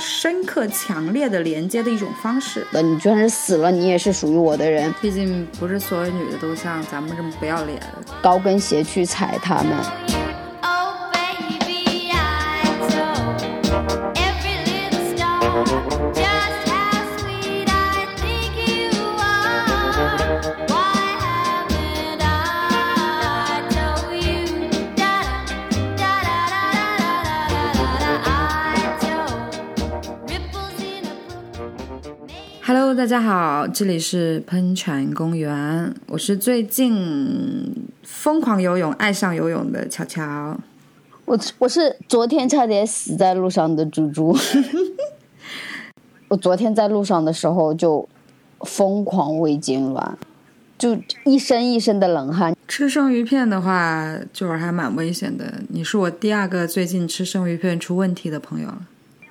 深刻、强烈的连接的一种方式。那，你就算是死了，你也是属于我的人。毕竟不是所有女的都像咱们这么不要脸。高跟鞋去踩他们。大家好，这里是喷泉公园，我是最近疯狂游泳、爱上游泳的乔乔。我我是昨天差点死在路上的猪猪。我昨天在路上的时候就疯狂胃痉挛，就一身一身的冷汗。吃生鱼片的话，就是还蛮危险的。你是我第二个最近吃生鱼片出问题的朋友了。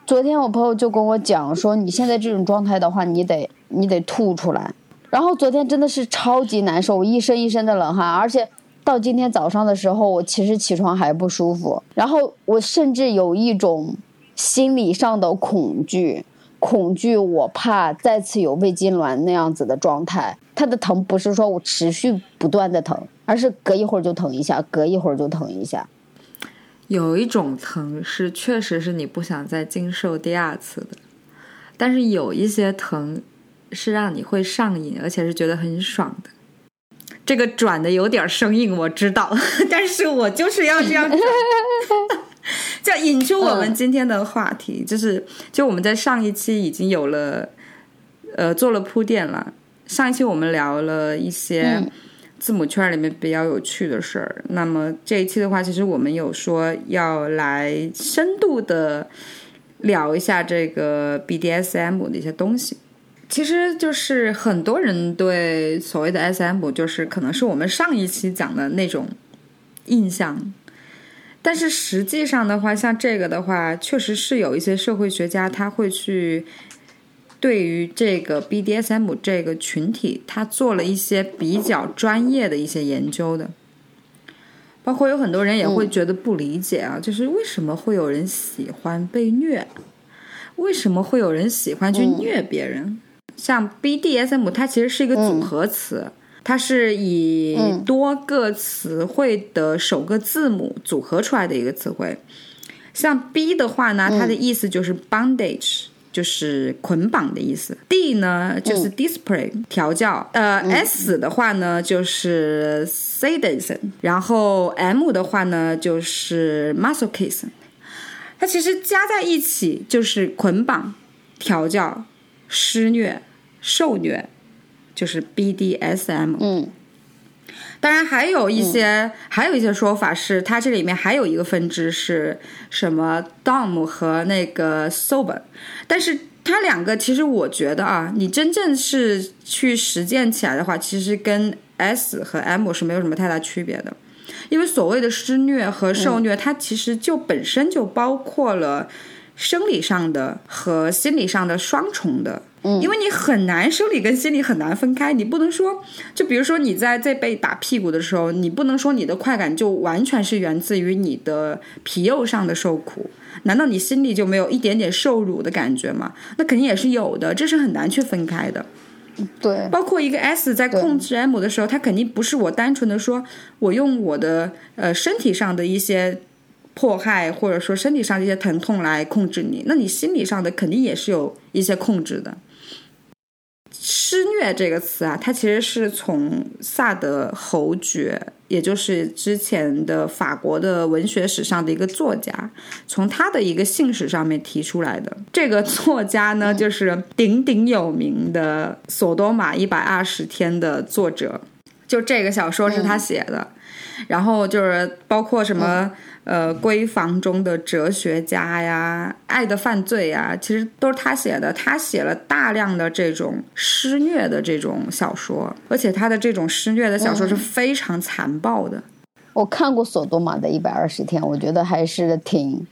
昨天我朋友就跟我讲说，你现在这种状态的话，你得你得吐出来。然后昨天真的是超级难受，我一身一身的冷汗，而且到今天早上的时候，我其实起床还不舒服。然后我甚至有一种心理上的恐惧，恐惧我怕再次有胃痉挛那样子的状态。它的疼不是说我持续不断的疼，而是隔一会儿就疼一下，隔一会儿就疼一下。有一种疼是确实是你不想再经受第二次的，但是有一些疼是让你会上瘾，而且是觉得很爽的。这个转的有点生硬，我知道，但是我就是要这样转。就引出我们今天的话题，就是就我们在上一期已经有了呃做了铺垫了，上一期我们聊了一些。字母圈里面比较有趣的事儿。那么这一期的话，其实我们有说要来深度的聊一下这个 BDSM 的一些东西。其实就是很多人对所谓的 SM，就是可能是我们上一期讲的那种印象。但是实际上的话，像这个的话，确实是有一些社会学家他会去。对于这个 BDSM 这个群体，他做了一些比较专业的一些研究的，包括有很多人也会觉得不理解啊，就是为什么会有人喜欢被虐？为什么会有人喜欢去虐别人？像 BDSM，它其实是一个组合词，它是以多个词汇的首个字母组合出来的一个词汇。像 B 的话呢，它的意思就是 bondage。就是捆绑的意思。D 呢就是 display 调教。呃，S 的话呢就是 sadism，然后 M 的话呢就是 masochism。它其实加在一起就是捆绑、调教、施虐、受虐，就是 BDSM。嗯。当然，还有一些还有一些说法是，它这里面还有一个分支是什么 Dom 和那个 Sober，但是它两个其实我觉得啊，你真正是去实践起来的话，其实跟 S 和 M 是没有什么太大区别的，因为所谓的施虐和受虐，它其实就本身就包括了生理上的和心理上的双重的。因为你很难生理跟心理很难分开，你不能说，就比如说你在在被打屁股的时候，你不能说你的快感就完全是源自于你的皮肉上的受苦，难道你心里就没有一点点受辱的感觉吗？那肯定也是有的，这是很难去分开的。对，包括一个 S 在控制 M 的时候，他肯定不是我单纯的说我用我的呃身体上的一些迫害或者说身体上的一些疼痛来控制你，那你心理上的肯定也是有一些控制的。施虐这个词啊，它其实是从萨德侯爵，也就是之前的法国的文学史上的一个作家，从他的一个姓氏上面提出来的。这个作家呢，就是鼎鼎有名的《索多玛一百二十天》的作者，就这个小说是他写的。然后就是包括什么。呃，闺房中的哲学家呀，爱的犯罪呀，其实都是他写的。他写了大量的这种施虐的这种小说，而且他的这种施虐的小说是非常残暴的。我看过索多玛的一百二十天，我觉得还是挺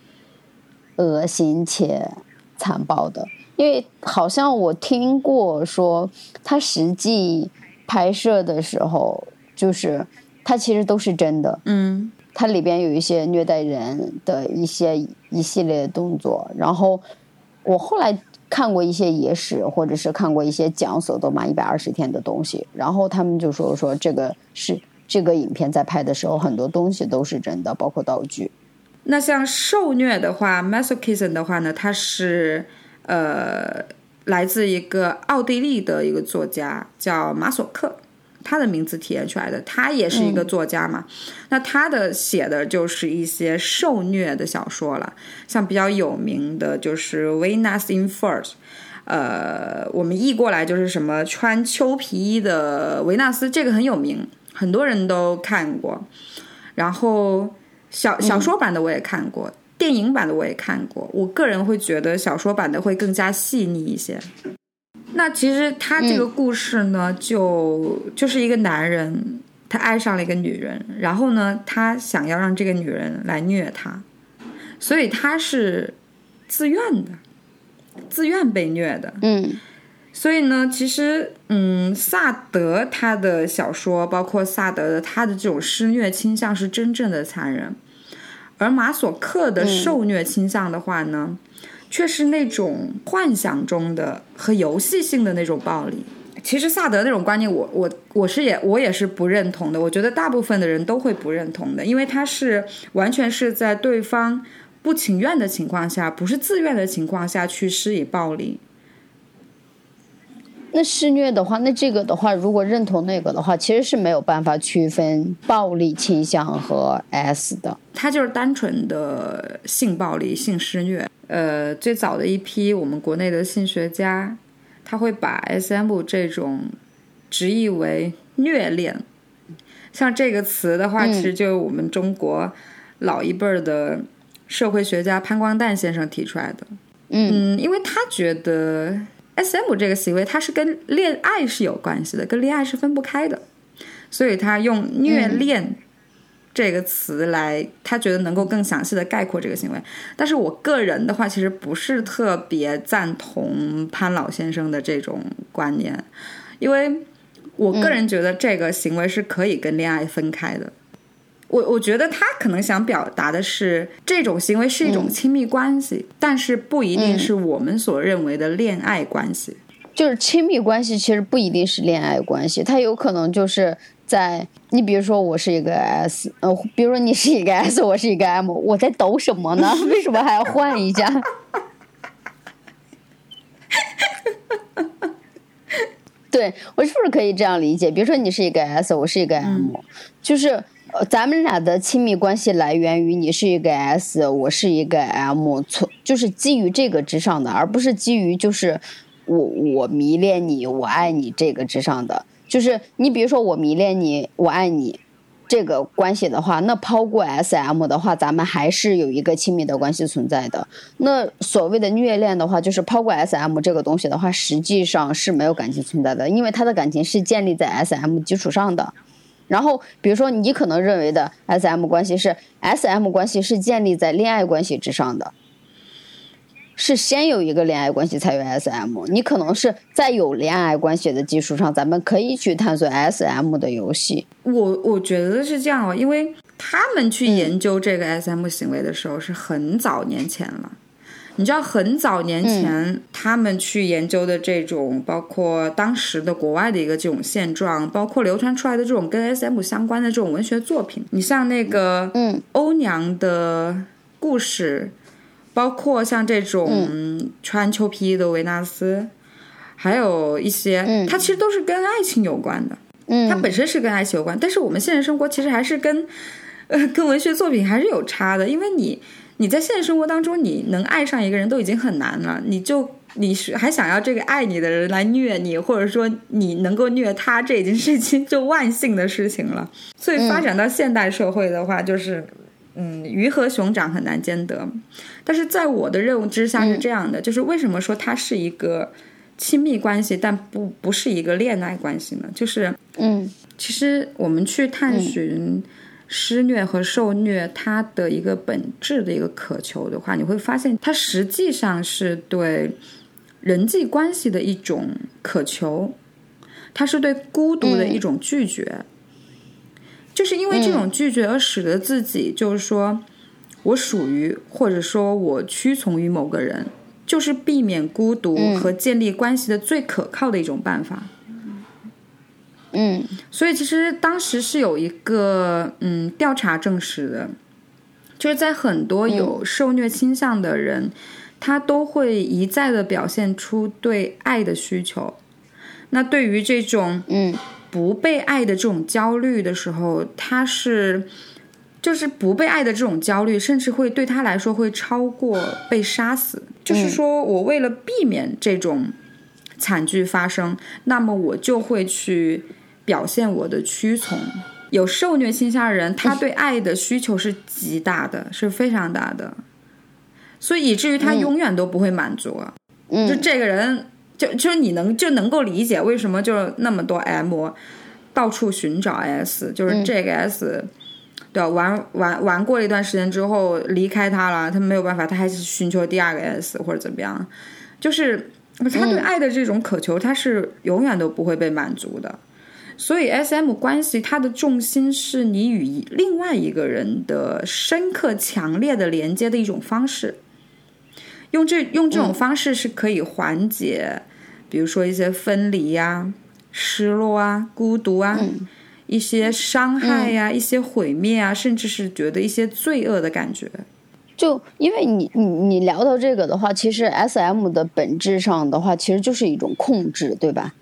恶心且残暴的。因为好像我听过说，他实际拍摄的时候，就是他其实都是真的。嗯。它里边有一些虐待人的一些一系列动作。然后我后来看过一些野史，或者是看过一些讲索多玛一百二十天的东西，然后他们就说说这个是这个影片在拍的时候，很多东西都是真的，包括道具。那像受虐的话，masochism 的话呢，它是呃。来自一个奥地利的一个作家叫马索克，他的名字体现出来的，他也是一个作家嘛。那他的写的就是一些受虐的小说了，像比较有名的就是《Venus in Furs》，呃，我们译过来就是什么穿秋皮衣的维纳斯，这个很有名，很多人都看过。然后小小说版的我也看过。电影版的我也看过，我个人会觉得小说版的会更加细腻一些。那其实他这个故事呢，就就是一个男人，他爱上了一个女人，然后呢，他想要让这个女人来虐他，所以他是自愿的，自愿被虐的。嗯，所以呢，其实，嗯，萨德他的小说，包括萨德的他的这种施虐倾向，是真正的残忍。而马索克的受虐倾向的话呢，却是那种幻想中的和游戏性的那种暴力。其实萨德那种观念，我我我是也我也是不认同的。我觉得大部分的人都会不认同的，因为他是完全是在对方不情愿的情况下，不是自愿的情况下去施以暴力。那施虐的话，那这个的话，如果认同那个的话，其实是没有办法区分暴力倾向和 S 的。它就是单纯的性暴力、性施虐。呃，最早的一批我们国内的性学家，他会把 SM 这种直译为虐恋。像这个词的话，其实就是我们中国老一辈儿的社会学家潘光旦先生提出来的。嗯，因为他觉得。S.M. 这个行为，它是跟恋爱是有关系的，跟恋爱是分不开的，所以他用虐恋这个词来，他觉得能够更详细的概括这个行为。但是我个人的话，其实不是特别赞同潘老先生的这种观念，因为我个人觉得这个行为是可以跟恋爱分开的。我我觉得他可能想表达的是，这种行为是一种亲密关系，但是不一定是我们所认为的恋爱关系。就是亲密关系其实不一定是恋爱关系，它有可能就是在你比如说我是一个 S，呃，比如说你是一个 S，我是一个 M，我在抖什么呢？为什么还要换一下？对我是不是可以这样理解？比如说你是一个 S，我是一个 M，就是。呃，咱们俩的亲密关系来源于你是一个 S，我是一个 M，从就是基于这个之上的，而不是基于就是我我迷恋你，我爱你这个之上的。就是你比如说我迷恋你，我爱你这个关系的话，那抛过 SM 的话，咱们还是有一个亲密的关系存在的。那所谓的虐恋的话，就是抛过 SM 这个东西的话，实际上是没有感情存在的，因为他的感情是建立在 SM 基础上的。然后，比如说，你可能认为的 S M 关系是 S M 关系是建立在恋爱关系之上的，是先有一个恋爱关系才有 S M。你可能是在有恋爱关系的基础上，咱们可以去探索 S M 的游戏。我我觉得是这样哦，因为他们去研究这个 S M 行为的时候是很早年前了。你知道很早年前他们去研究的这种，包括当时的国外的一个这种现状，包括流传出来的这种跟 SM 相关的这种文学作品，你像那个嗯。欧娘的故事，包括像这种穿秋皮衣的维纳斯，还有一些，它其实都是跟爱情有关的，嗯，它本身是跟爱情有关，但是我们现实生活其实还是跟呃跟文学作品还是有差的，因为你。你在现实生活当中，你能爱上一个人都已经很难了，你就你是还想要这个爱你的人来虐你，或者说你能够虐他，这已经是一件就万幸的事情了。所以发展到现代社会的话，就是嗯，鱼和熊掌很难兼得。但是在我的认知下是这样的，就是为什么说它是一个亲密关系，但不不是一个恋爱关系呢？就是嗯，其实我们去探寻。施虐和受虐，它的一个本质的一个渴求的话，你会发现，它实际上是对人际关系的一种渴求，它是对孤独的一种拒绝。就是因为这种拒绝而使得自己就是说我属于或者说我屈从于某个人，就是避免孤独和建立关系的最可靠的一种办法。嗯所以其实当时是有一个嗯调查证实的，就是在很多有受虐倾向的人，他都会一再的表现出对爱的需求。那对于这种嗯不被爱的这种焦虑的时候，他是就是不被爱的这种焦虑，甚至会对他来说会超过被杀死。就是说我为了避免这种惨剧发生，那么我就会去表现我的屈从。有受虐倾向的人，他对爱的需求是极大的，是非常大的，所以以至于他永远都不会满足。就嗯这个人，就就是你能就能够理解为什么就是那么多 M 到处寻找 S，就是这个 S，、对吧？玩玩玩过了一段时间之后离开他了，他没有办法，他还是寻求第二个 S 或者怎么样，就是他对爱的这种渴求，他是永远都不会被满足的。所以 S M 关系它的重心是你与一另外一个人的深刻、强烈的连接的一种方式。用这用这种方式是可以缓解，比如说一些分离呀、失落啊、孤独啊、一些伤害呀、一些毁灭啊，甚至是觉得一些罪恶的感觉。就因为你你你聊到这个的话，其实 S M 的本质上的话，其实就是一种控制，对吧？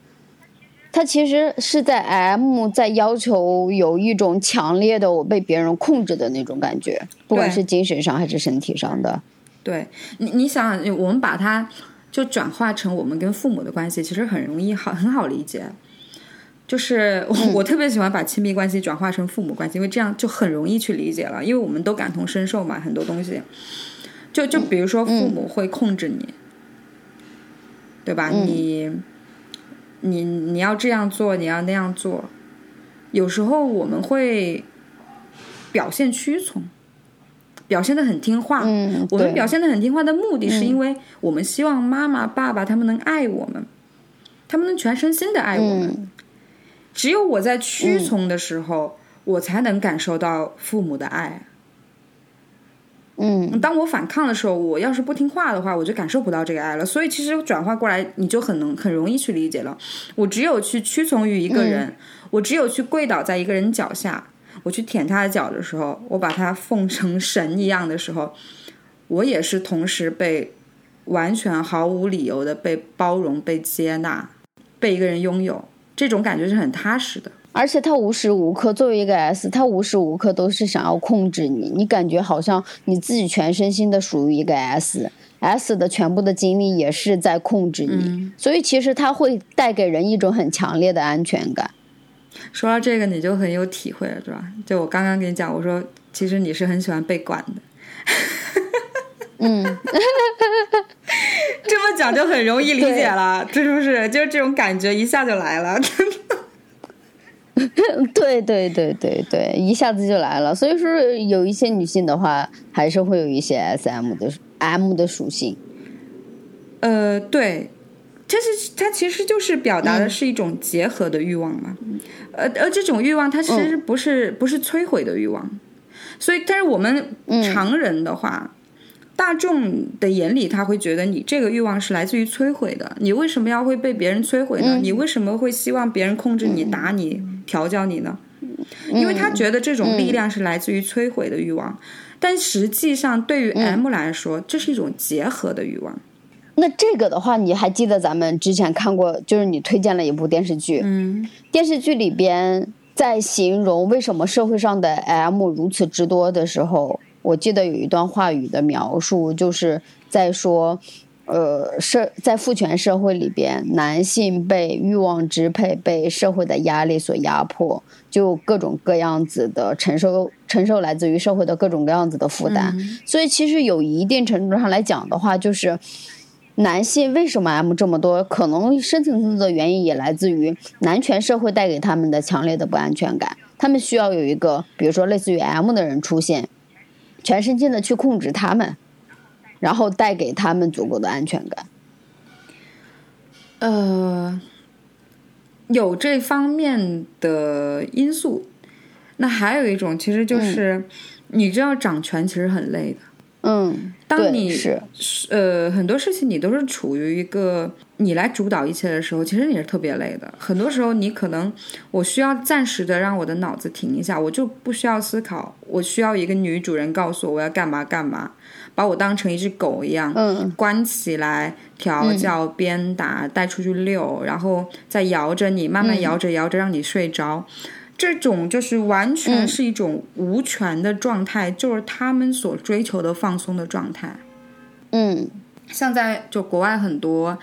它其实是在 M 在要求有一种强烈的我被别人控制的那种感觉，不管是精神上还是身体上的。对你，你想，我们把它就转化成我们跟父母的关系，其实很容易好很好理解。就是我,、我特别喜欢把亲密关系转化成父母关系，因为这样就很容易去理解了，因为我们都感同身受嘛，很多东西。就就比如说父母会控制你，对吧？你你你要这样做，你要那样做，有时候我们会表现屈从。表现的很听话，嗯，我们表现的很听话的目的，是因为我们希望妈妈、爸爸他们能爱我们，他们能全身心的爱我们。嗯只有我在屈从的时候，我才能感受到父母的爱。嗯当我反抗的时候，我要是不听话的话，我就感受不到这个爱了。所以其实转化过来，你就很能很容易去理解了。我只有去屈从于一个人，我只有去跪倒在一个人脚下，我去舔他的脚的时候，我把他奉成神一样的时候，我也是同时被完全毫无理由的被包容、被接纳、被一个人拥有，这种感觉是很踏实的。而且他无时无刻作为一个 S，他无时无刻都是想要控制你，你感觉好像你自己全身心的属于一个 S，S 的全部的精力也是在控制你，所以其实它会带给人一种很强烈的安全感。说到这个，你就很有体会了，是吧？就我刚刚跟你讲，我说其实你是很喜欢被管的。嗯，这么讲就很容易理解了，这是不是？就是这种感觉一下就来了。对对对对对，一下子就来了。所以说，有一些女性的话，还是会有一些 SM 的 M 的属性。呃，对，这是它其实就是表达的是一种结合的欲望嘛。呃，而这种欲望它其实不是、不是摧毁的欲望，所以但是我们常人的话。大众的眼里，他会觉得你这个欲望是来自于摧毁的。你为什么要会被别人摧毁呢？你为什么会希望别人控制你、打你、调教你呢？因为他觉得这种力量是来自于摧毁的欲望，但实际上对于 M 来说，这是一种结合的欲望。那这个的话，你还记得咱们之前看过，就是你推荐了一部电视剧，嗯，电视剧里边在形容为什么社会上的 M 如此之多的时候。我记得有一段话语的描述，就是在说，呃，社在父权社会里边，男性被欲望支配，被社会的压力所压迫，就各种各样子的承受，承受来自于社会的各种各样子的负担。嗯、所以，其实有一定程度上来讲的话，就是男性为什么 M 这么多，可能深层次的原因也来自于男权社会带给他们的强烈的不安全感。他们需要有一个，比如说类似于 M 的人出现。全身心的去控制他们，然后带给他们足够的安全感。呃，有这方面的因素。那还有一种，其实就是、你知道掌权其实很累的。嗯，对当你是呃，很多事情你都是处于一个你来主导一切的时候，其实你是特别累的。很多时候，你可能我需要暂时的让我的脑子停一下，我就不需要思考，我需要一个女主人告诉我我要干嘛干嘛，把我当成一只狗一样，嗯关起来调教、鞭打、带出去遛，然后再摇着你，慢慢摇着摇着让你睡着。这种就是完全是一种无权的状态，就是他们所追求的放松的状态。嗯。像在就国外很多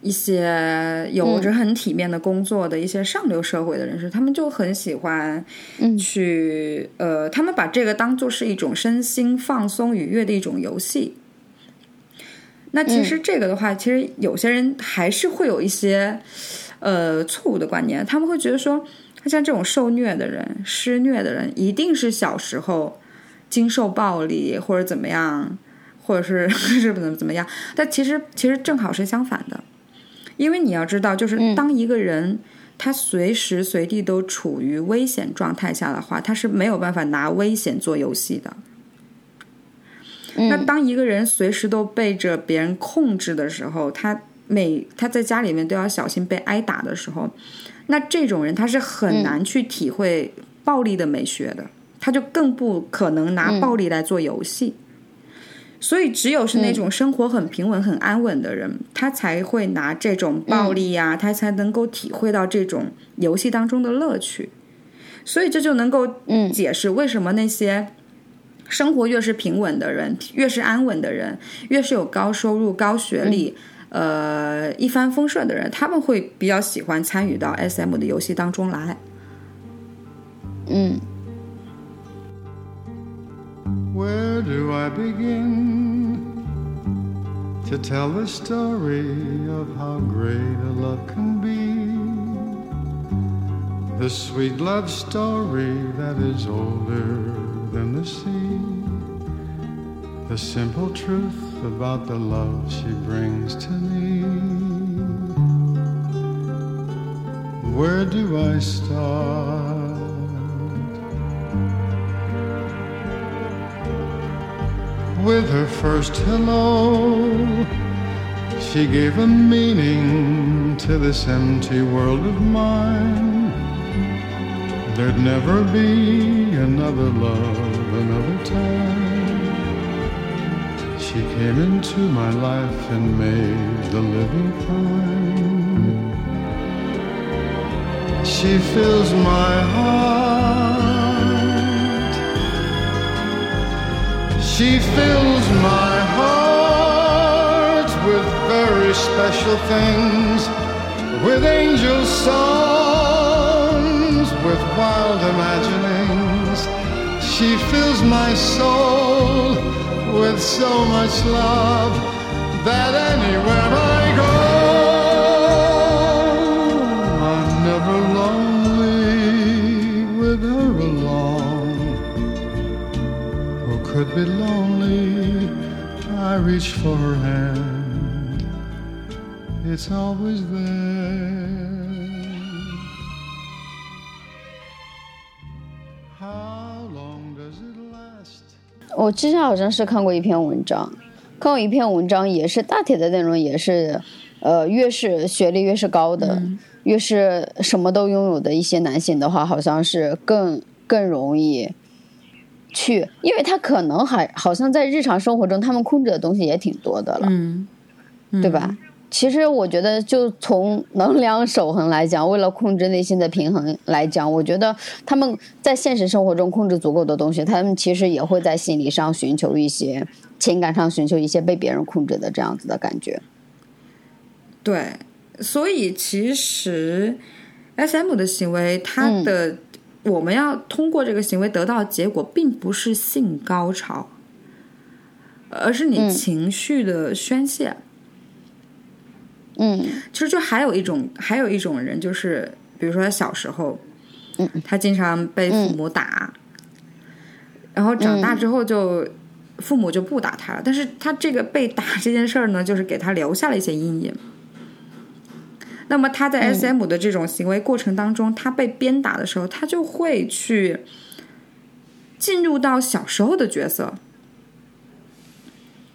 一些有着很体面的工作的一些上流社会的人士，他们就很喜欢去、呃，他们把这个当做是一种身心放松愉悦的一种游戏。那其实这个的话，其实有些人还是会有一些呃错误的观念，他们会觉得说，像这种受虐的人、施虐的人，一定是小时候经受暴力或者怎么样，或者是 是怎么怎么样。但其实其实正好是相反的，因为你要知道，就是当一个人。他随时随地都处于危险状态下的话，他是没有办法拿危险做游戏的。那当一个人随时都被着别人控制的时候，他每他在家里面都要小心被挨打的时候，那这种人他是很难去体会暴力的美学的，他就更不可能拿暴力来做游戏。所以，只有是那种生活很平稳、很安稳的人，他才会拿这种暴力呀、他才能够体会到这种游戏当中的乐趣。所以，这就能够解释为什么那些生活越是平稳的人，越是安稳的人，越是有高收入、高学历，呃，一帆风顺的人，他们会比较喜欢参与到 SM 的游戏当中来。嗯 Where do I begin to tell the story of how great a love can be? The sweet love story that is older than the sea. The simple truth about the love she brings to me. Where do I start? With her first hello, she gave a meaning to this empty world of mine. There'd never be another love, another time. She came into my life and made the living fine. She fills my heart. She fills my heart with very special things, with angel songs, with wild imaginings. She fills my soul with so much love that anywhere I go, I'm never lonely with her along who could be lonely. I reach for her hand, it's always there. 我之前好像是看过一篇文章，看过一篇文章，也是大体的内容也是，呃，越是学历越是高的，越是什么都拥有的一些男性的话，好像是更更容易去，因为他可能还好像在日常生活中，他们控制的东西也挺多的了，嗯，对吧？其实我觉得，就从能量守恒来讲，为了控制内心的平衡来讲，我觉得他们在现实生活中控制足够的东西，他们其实也会在心理上寻求一些情感上寻求一些被别人控制的这样子的感觉。对，所以其实 S M 的行为，他的、我们要通过这个行为得到结果，并不是性高潮，而是你情绪的宣泄。嗯其实就还有一种，还有一种人，就是比如说他小时候，他经常被父母打，然后长大之后就、父母就不打他了，但是他这个被打 这件事儿呢，就是给他留下了一些阴影。那么他在 S M 的这种行为过程当中，他被鞭打的时候，他就会去进入到小时候的角色。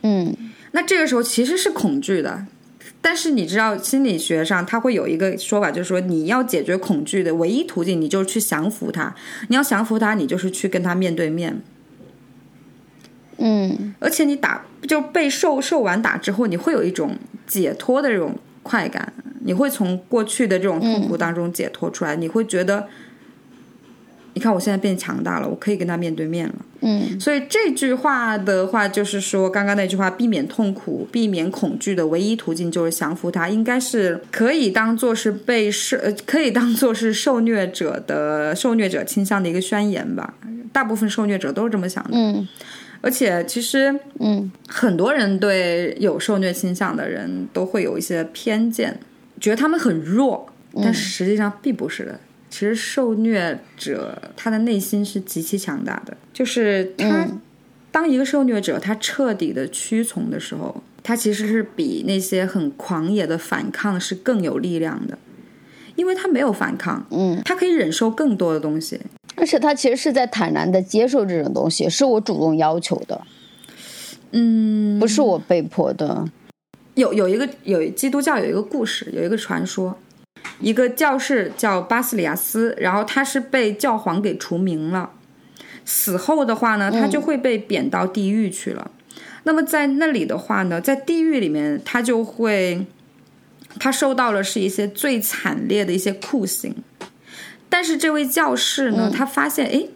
嗯。那这个时候其实是恐惧的，但是你知道心理学上它会有一个说法，就是说你要解决恐惧的唯一途径，你就是去降服它。你要降服它，你就是去跟它面对面。嗯而且你打就被受受完打之后，你会有一种解脱的这种快感，你会从过去的这种痛苦当中解脱出来，你会觉得，你看我现在变强大了，我可以跟他面对面了。嗯所以这句话的话，就是说刚刚那句话，避免痛苦、避免恐惧的唯一途径就是降服他，应该是可以当做是被受，呃，可以当做是受虐者的受虐者倾向的一个宣言吧。大部分受虐者都是这么想的，嗯而且其实嗯很多人对有受虐倾向的人都会有一些偏见，觉得他们很弱，但实际上并不是的。其实受虐者他的内心是极其强大的，就是他、嗯当一个受虐者他彻底的屈从的时候，他其实是比那些很狂野的反抗是更有力量的，因为他没有反抗，嗯，他可以忍受更多的东西。而且他其实是在坦然的接受这种东西，是我主动要求的，嗯，不是我被迫的。有有一个有基督教有一个故事，有一个传说，一个教士叫巴斯里亚斯，然后他是被教皇给除名了，死后的话呢，他就会被贬到地狱去了。那么在那里的话呢，在地狱里面，他就会他受到了是一些最惨烈的一些酷刑。但是这位教士呢，他发现，哎，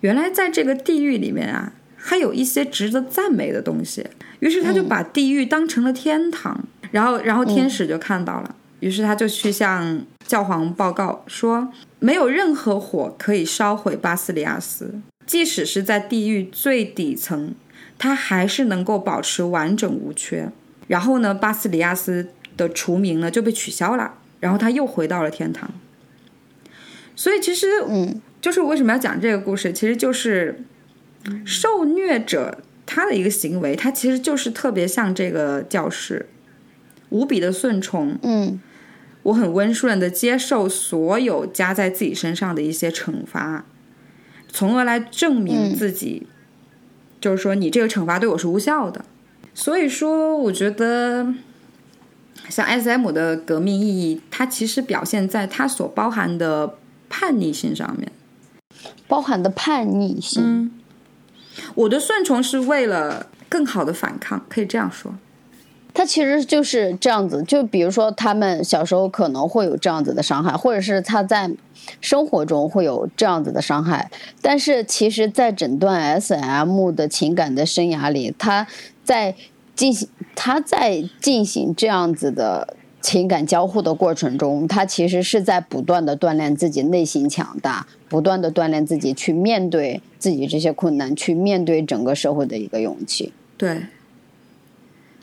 原来在这个地狱里面啊，还有一些值得赞美的东西。于是他就把地狱当成了天堂，然后，然后天使就看到了，于是他就去向教皇报告说，没有任何火可以烧毁巴斯里亚斯，即使是在地狱最底层，他还是能够保持完整无缺。然后呢，巴斯里亚斯的除名呢就被取消了，然后他又回到了天堂。所以其实，嗯，就是为什么要讲这个故事，其实就是受虐者他的一个行为，他其实就是特别像这个教士，无比的顺从，嗯我很温顺的接受所有加在自己身上的一些惩罚，从而来证明自己，就是说你这个惩罚对我是无效的。所以说，我觉得像 S.M 的革命意义，它其实表现在它所包含的叛逆性上面。包含的叛逆性。嗯，我的顺从是为了更好的反抗，可以这样说。他其实就是这样子，就比如说他们小时候可能会有这样子的伤害，或者是他在生活中会有这样子的伤害，但是其实，在整段 S.M 的情感的生涯里，他在进行他在进行这样子的情感交互的过程中，他其实是在不断的锻炼自己内心强大，不断的锻炼自己去面对自己这些困难，去面对整个社会的一个勇气。对，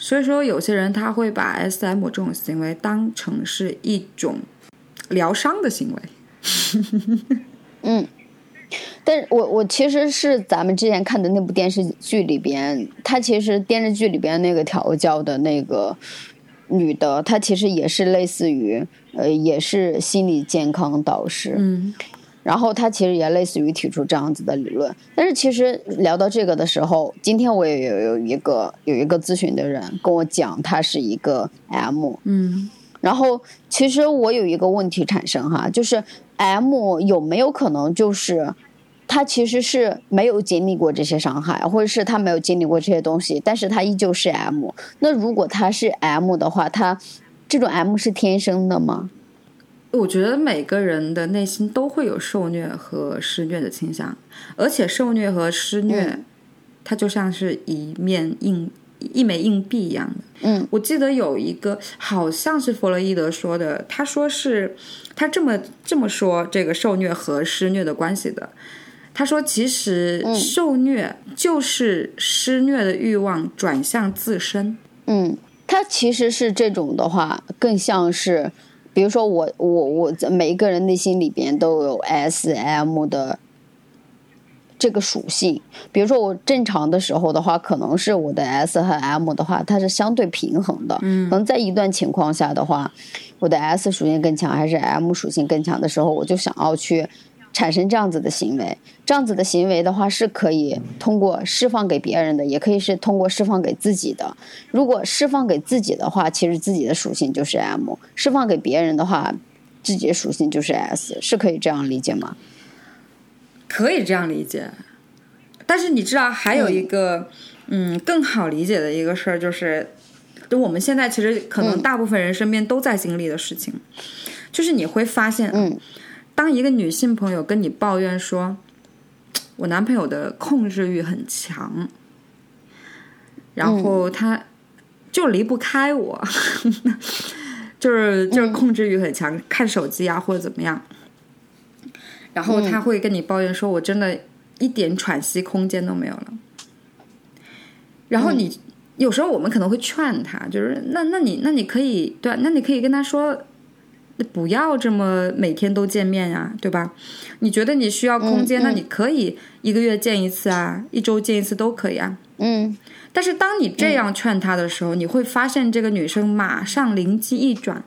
所以说有些人他会把 S.M 这种行为当成是一种疗伤的行为。嗯，但是我我其实是咱们之前看的那部电视剧里边，他其实电视剧里边那个调教的那个女的，她其实也是类似于呃，也是心理健康导师，嗯然后他其实也类似于提出这样子的理论。但是其实聊到这个的时候，今天我也有有一个有一个咨询的人跟我讲，他是一个 M，嗯然后，其实我有一个问题产生哈，就是 M 有没有可能就是他其实是没有经历过这些伤害，或者是他没有经历过这些东西，但是他依旧是 M。那如果他是 M 的话，他这种 M 是天生的吗？我觉得每个人的内心都会有受虐和施虐的倾向，而且受虐和施虐，嗯它就像是一面硬一枚硬币一样的。嗯我记得有一个好像是弗洛伊德说的，他说是他这么这么说这个受虐和施虐的关系的。他说，其实受虐就是施虐的欲望转向自身。嗯，他其实是这种的话，更像是，比如说我我我在每一个人内心里边都有 S M 的这个属性。比如说我正常的时候的话，可能是我的 S 和 M 的话，它是相对平衡的。嗯，可能在一段情况下的话，我的 S 属性更强，还是 M 属性更强的时候，我就想要去产生这样子的行为。这样子的行为的话，是可以通过释放给别人的，也可以是通过释放给自己的。如果释放给自己的话，其实自己的属性就是 M；释放给别人的话，自己的属性就是 S，是可以这样理解吗？可以这样理解，但是你知道还有一个嗯更好理解的一个事儿，就是就我们现在其实可能大部分人身边都在经历的事情，就是你会发现，嗯，当一个女性朋友跟你抱怨说，我男朋友的控制欲很强，然后他就离不开我，就是就是控制欲很强，看手机啊或者怎么样。然后他会跟你抱怨说：“我真的一点喘息空间都没有了。”然后你有时候我们可能会劝他，就是那那你那你可以对，那你可以跟他说，不要这么每天都见面呀，对吧？你觉得你需要空间，那你可以一个月见一次啊，一周见一次都可以啊。嗯但是当你这样劝他的时候，你会发现这个女生马上灵机一转，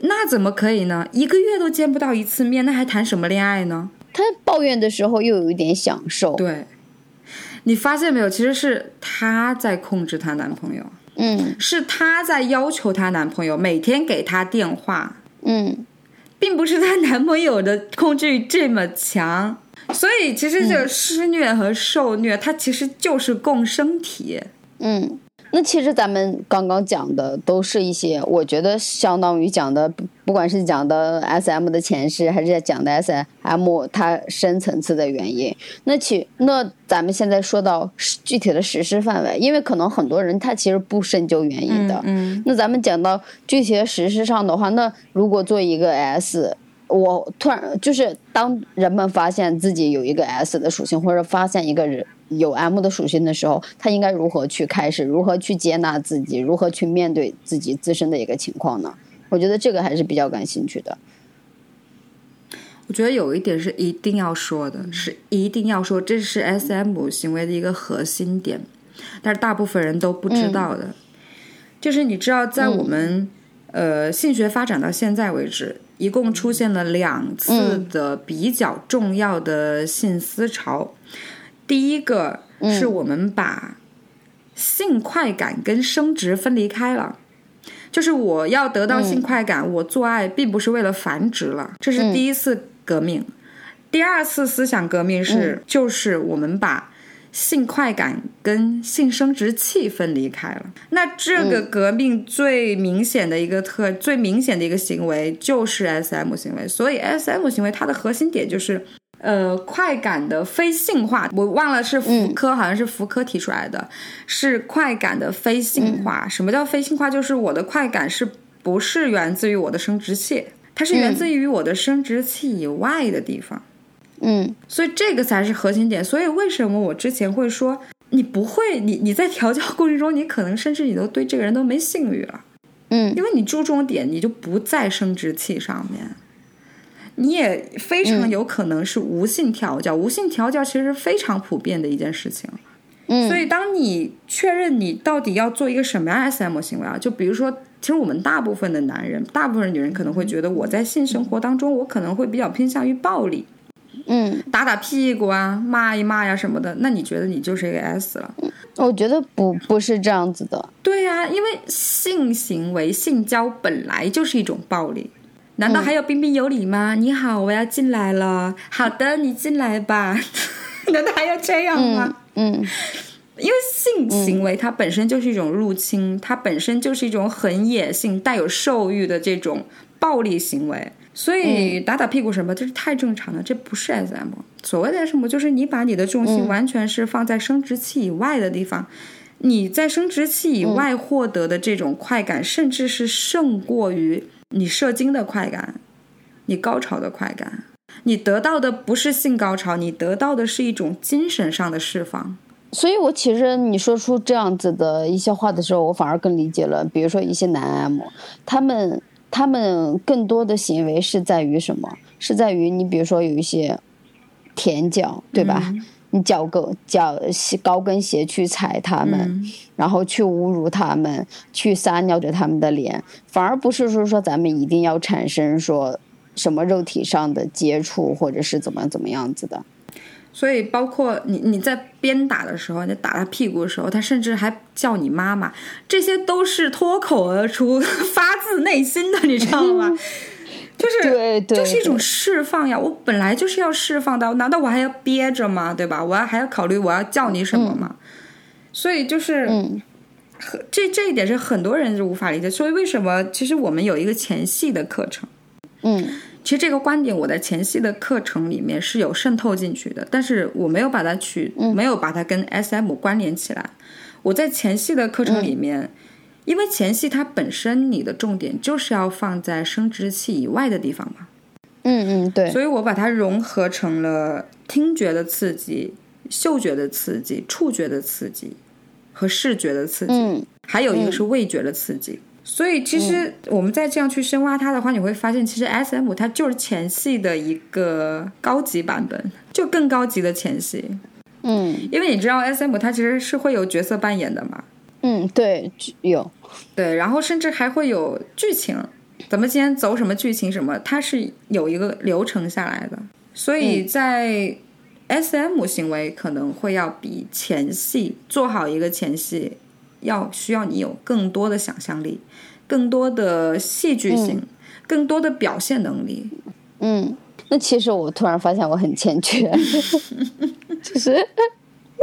那怎么可以呢？一个月都见不到一次面，那还谈什么恋爱呢？她抱怨的时候又有一点享受。对，你发现没有？其实是她在控制她男朋友，嗯是她在要求她男朋友每天给她电话，嗯并不是她男朋友的控制欲这么强。所以其实这个施虐和受虐，它其实就是共生体。嗯。那其实咱们刚刚讲的都是一些，我觉得相当于讲的，不不管是讲的 S M 的前世，还是讲的 S M 它深层次的原因。那其那咱们现在说到实具体的实施范围，因为可能很多人他其实不深究原因的。嗯那咱们讲到具体的实施上的话，那如果做一个 S，我突然就是当人们发现自己有一个 S 的属性，或者发现一个人有 M 的属性的时候，他应该如何去开始，如何去接纳自己，如何去面对自己自身的一个情况呢？我觉得这个还是比较感兴趣的。我觉得有一点是一定要说的，是一定要说，这是 S M 行为的一个核心点，但是大部分人都不知道的，就是你知道，在我们、呃性学发展到现在为止，一共出现了两次的比较重要的性思潮。第一个是我们把性快感跟生殖分离开了。就是我要得到性快感，我做爱并不是为了繁殖了，这是第一次革命。第二次思想革命是，就是我们把性快感跟性生殖器分离开了。那这个革命最明显的一个特、最明显的一个行为就是 SM 行为。所以 SM 行为它的核心点就是。呃，快感的非性化，我忘了是福柯，好像是福柯提出来的，是快感的非性化。什么叫非性化？就是我的快感是不是源自于我的生殖器？它是源自于我的生殖器以外的地方。嗯所以这个才是核心点。所以为什么我之前会说，你不会，你你在调教过程中，你可能甚至你都对这个人都没性欲了，嗯因为你注重点你就不在生殖器上面。你也非常有可能是无性调教，无性调教其实是非常普遍的一件事情。嗯，所以，当你确认你到底要做一个什么样 SM 行为啊，就比如说，其实我们大部分的男人，大部分女人可能会觉得，我在性生活当中，我可能会比较偏向于暴力，嗯，打打屁股啊，骂一骂呀什么的。那你觉得你就是一个 S 了？我觉得不不是这样子的。对呀、因为性行为、性交本来就是一种暴力。难道还有彬彬有礼吗？你好，我要进来了。好的，你进来吧。难道还要这样吗？嗯因为性行为它本身就是一种入侵，它本身就是一种很野性、带有兽欲的这种暴力行为，所以打打屁股什么，这是太正常了，这不是 SM。所谓的 SM 就是你把你的重心完全是放在生殖器以外的地方，你在生殖器以外获得的这种快感，甚至是胜过于你射精的快感，你高潮的快感。你得到的不是性高潮，你得到的是一种精神上的释放。所以，我其实你说出这样子的一些话的时候，我反而更理解了。比如说一些男 M，他们他们更多的行为是在于什么？是在于你比如说有一些舔脚，对吧？你脚跟脚鞋高跟鞋去踩他们，然后去侮辱他们，去撒尿着他们的脸，反而不是说说咱们一定要产生说什么肉体上的接触，或者是怎么怎么样子的。所以，包括你你在鞭打的时候，你打他屁股的时候，他甚至还叫你妈妈，这些都是脱口而出、发自内心的，你知道吗？就是对对就是一种释放呀！我本来就是要释放的，难道我还要憋着吗？对吧？我要还要考虑我要叫你什么吗？所以就是，嗯很这这一点是很多人是无法理解。所以为什么其实我们有一个前戏的课程？嗯其实这个观点我在前戏的课程里面是有渗透进去的，但是我没有把它取，没有把它跟 SM 关联起来。我在前戏的课程里面，因为前戏它本身你的重点就是要放在生殖器以外的地方嘛，嗯嗯，对，所以我把它融合成了听觉的刺激、嗅觉的刺激、触觉的刺激和视觉的刺激。嗯还有一个是味觉的刺激。所以其实我们再这样去深挖它的话，你会发现，其实 S M 它就是前戏的一个高级版本，就更高级的前戏。嗯因为你知道 S M 它其实是会有角色扮演的嘛，嗯，对，有，对，然后甚至还会有剧情，咱们今天走什么剧情什么，它是有一个流程下来的。所以在 S M 行为可能会要比前戏做好一个前戏，要需要你有更多的想象力，更多的戏剧性，更多的表现能力。嗯，那其实我突然发现我很欠缺，就是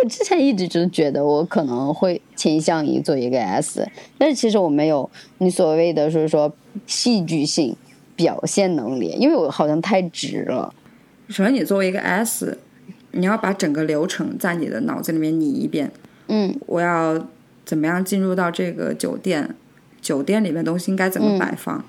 我之前一直就觉得我可能会倾向于做一个 S，但是其实我没有你所谓的就是说戏剧性表现能力，因为我好像太直了。首先，你作为一个 S，你要把整个流程在你的脑子里面拟一遍。嗯我要怎么样进入到这个酒店？酒店里面东西应该怎么摆放？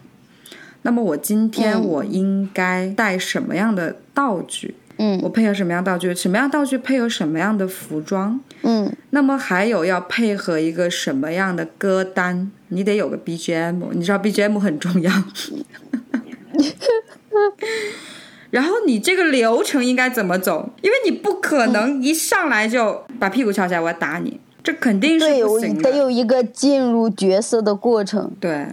那么我今天嗯我应该带什么样的道具？嗯我配合什么样道具？什么样道具配合什么样的服装？嗯那么还有要配合一个什么样的歌单？你得有个 BGM，你知道 BGM 很重要。然后你这个流程应该怎么走？因为你不可能一上来就把屁股翘起来，我要打你，这肯定是不行的。得有一个进入角色的过程。对，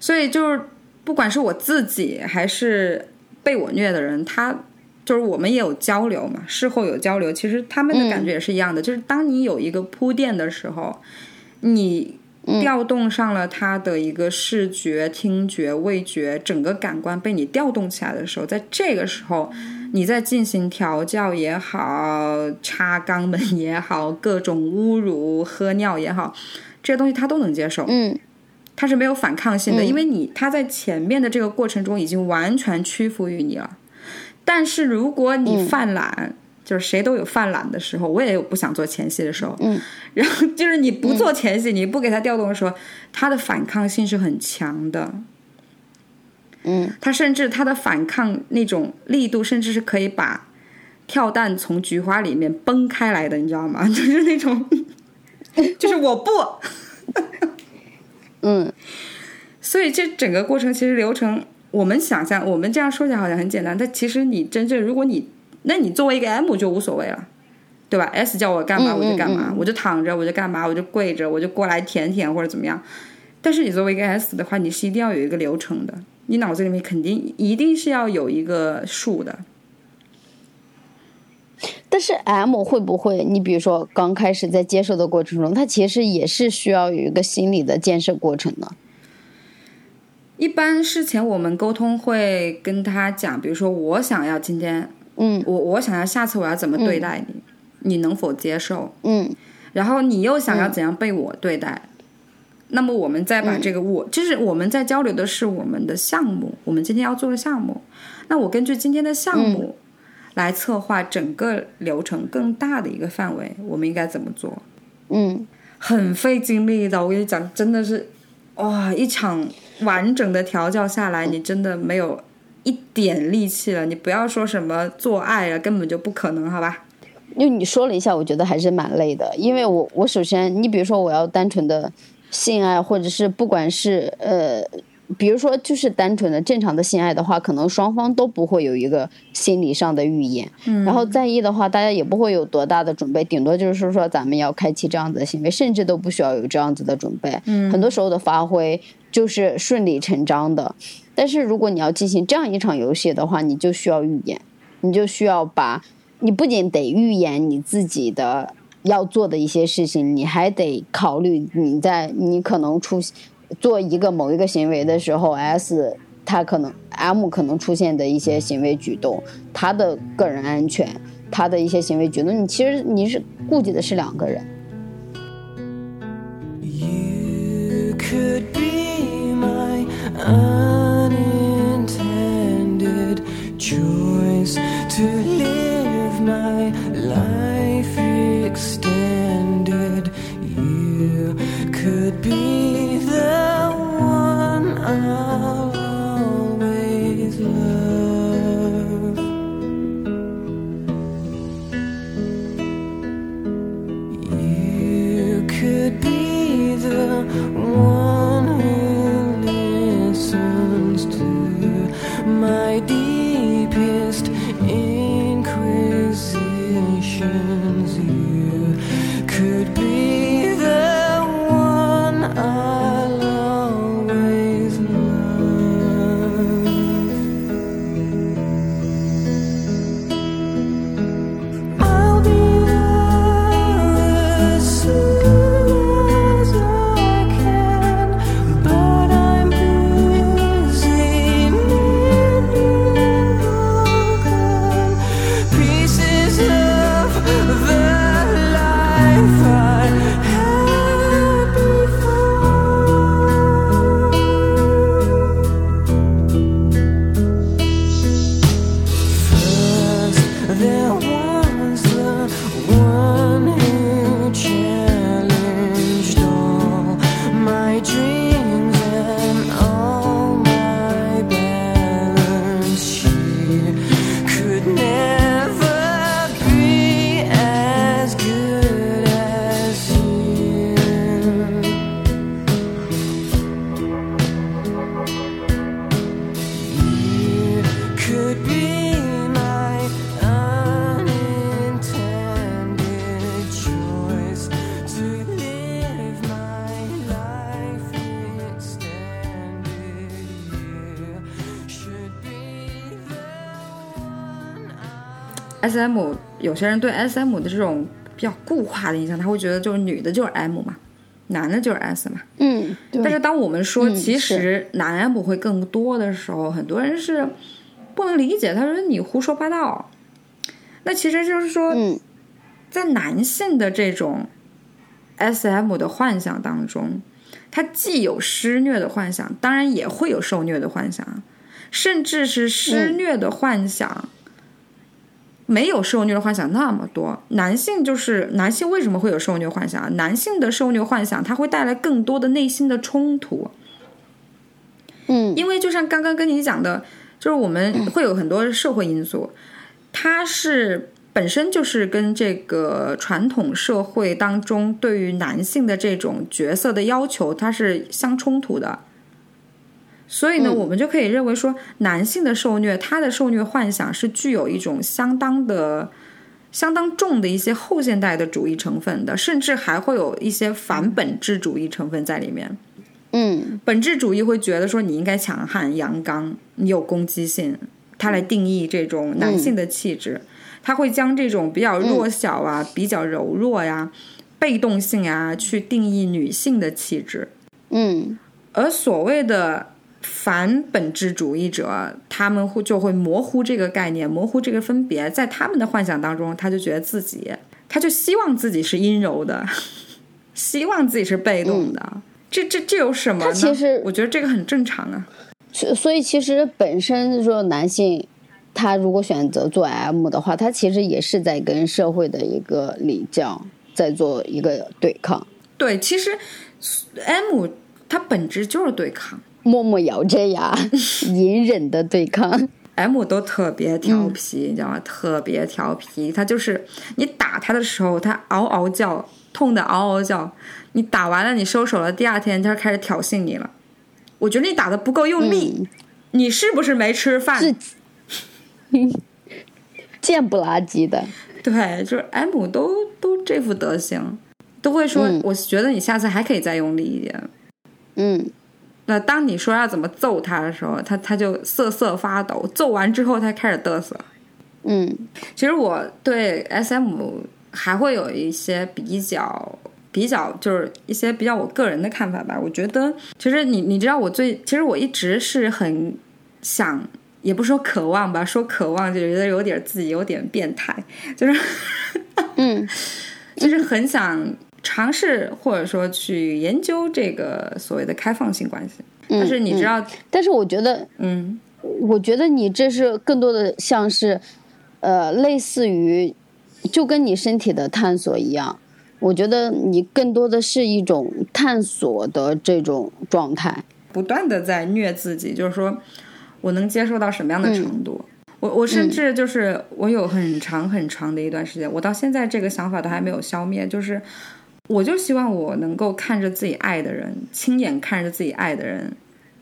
所以就是不管是我自己还是被我虐的人，他就是我们也有交流嘛，事后有交流，其实他们的感觉也是一样的，就是当你有一个铺垫的时候，你。调动上了他的一个视觉、听觉、味觉，整个感官被你调动起来的时候，在这个时候，你在进行调教也好、插肛门也好、各种侮辱、喝尿也好，这些东西他都能接受。嗯他是没有反抗性的，嗯因为你他在前面的这个过程中已经完全屈服于你了。但是如果你犯懒，就是谁都有犯懒的时候，我也有不想做前戏的时候。嗯，然后就是你不做前戏，你不给他调动的时候，他的反抗性是很强的。嗯他甚至他的反抗那种力度，甚至是可以把跳蛋从菊花里面崩开来的，你知道吗？就是那种，就是我不。嗯所以这整个过程其实流程，我们想象，我们这样说起来好像很简单，但其实你真正，如果你，那你作为一个 M 就无所谓了，对吧？S 叫我干嘛嗯我就干嘛，嗯嗯我就躺着我就干嘛，我就跪着我就过来舔舔或者怎么样。但是你作为一个 S 的话，你是一定要有一个流程的，你脑子里面肯定一定是要有一个数的。但是 M 会不会？你比如说刚开始在接受的过程中，它其实也是需要有一个心理的建设过程的。一般事前我们沟通会跟他讲，比如说我想要今天，嗯。我我想要下次我要怎么对待你，你能否接受？嗯。然后你又想要怎样被我对待，那么我们再把这个我，就是我们在交流的是我们的项目，我们今天要做的项目。那我根据今天的项目来策划整个流程更大的一个范围，我们应该怎么做？嗯。很费精力的，我跟你讲，真的是哇，一场完整的调教下来，你真的没有一点力气了。你不要说什么做爱了，根本就不可能，好吧？因为你说了一下，我觉得还是蛮累的。因为我我首先，你比如说我要单纯的性爱，或者是不管是呃，比如说就是单纯的正常的性爱的话，可能双方都不会有一个心理上的预演。嗯，然后在意的话，大家也不会有多大的准备，顶多就是说咱们要开启这样子的行为，甚至都不需要有这样子的准备。嗯，很多时候的发挥就是顺理成章的。但是如果你要进行这样一场游戏的话，你就需要预演，你就需要把，你不仅得预演你自己的要做的一些事情，你还得考虑你在你可能出做一个某一个行为的时候，S 他可能 M 可能出现的一些行为举动，他的个人安全，他的一些行为举动，你其实你是顾及的是两个人。You could be unintended choice to live my S M 有些人对 S M 的这种比较固化的印象，他会觉得就是女的就是 M 嘛，男的就是 S 嘛。嗯，对。但是当我们说嗯其实男 M 会更多的时候，很多人是不能理解，他说你胡说八道。那其实就是说，嗯在男性的这种 S M 的幻想当中，他既有施虐的幻想，当然也会有受虐的幻想，甚至是施虐的幻想。没有受虐的幻想那么多，男性就是男性为什么会有受虐幻想啊？男性的受虐幻想，它会带来更多的内心的冲突，嗯因为就像刚刚跟你讲的，就是我们会有很多社会因素，它是本身就是跟这个传统社会当中对于男性的这种角色的要求，它是相冲突的。所以呢，我们就可以认为说，男性的受虐，他的受虐幻想是具有一种相当的、相当重的一些后现代的主义成分的，甚至还会有一些反本质主义成分在里面。嗯本质主义会觉得说你应该强悍、阳刚，你有攻击性，他来定义这种男性的气质。他会将这种比较弱小啊、比较柔弱呀、被动性啊，去定义女性的气质。嗯而所谓的反本质主义者，他们会就会模糊这个概念，模糊这个分别，在他们的幻想当中，他就觉得自己，他就希望自己是阴柔的，希望自己是被动的。这这这有什么呢？他其实我觉得这个很正常啊。所所以其实本身说男性，他如果选择做 M 的话，他其实也是在跟社会的一个礼教在做一个对抗。对，其实 M 它本质就是对抗默默咬着牙，隐忍的对抗。，M 都特别调皮，你知道吗？特别调皮，他就是你打他的时候，他嗷嗷叫，痛的嗷嗷叫。你打完了，你收手了，第二天他就开始挑衅你了。我觉得你打的不够用力，你是不是没吃饭？是 贱不拉几的。对，就是 M 都都这副德行，都会说，嗯我觉得你下次还可以再用力一点。嗯，那当你说要怎么揍他的时候，他他就瑟瑟发抖。揍完之后，他开始嘚瑟。嗯其实我对 SM 还会有一些比较比较，就是一些比较我个人的看法吧。我觉得，其实你你知道，我最其实我一直是很想，也不说渴望吧，说渴望就觉得有点自己有点变态，就是嗯 就是很想尝试或者说去研究这个所谓的开放性关系。嗯，但是你知嗯，道，但是我觉得嗯我觉得你这是更多的像是，呃，类似于，就跟你身体的探索一样。我觉得你更多的是一种探索的这种状态。不断的在虐自己，就是说我能接受到什么样的程度。我我甚至就是我有很长很长的一段时间，我到现在这个想法都还没有消灭，就是我就希望我能够看着自己爱的人，亲眼看着自己爱的人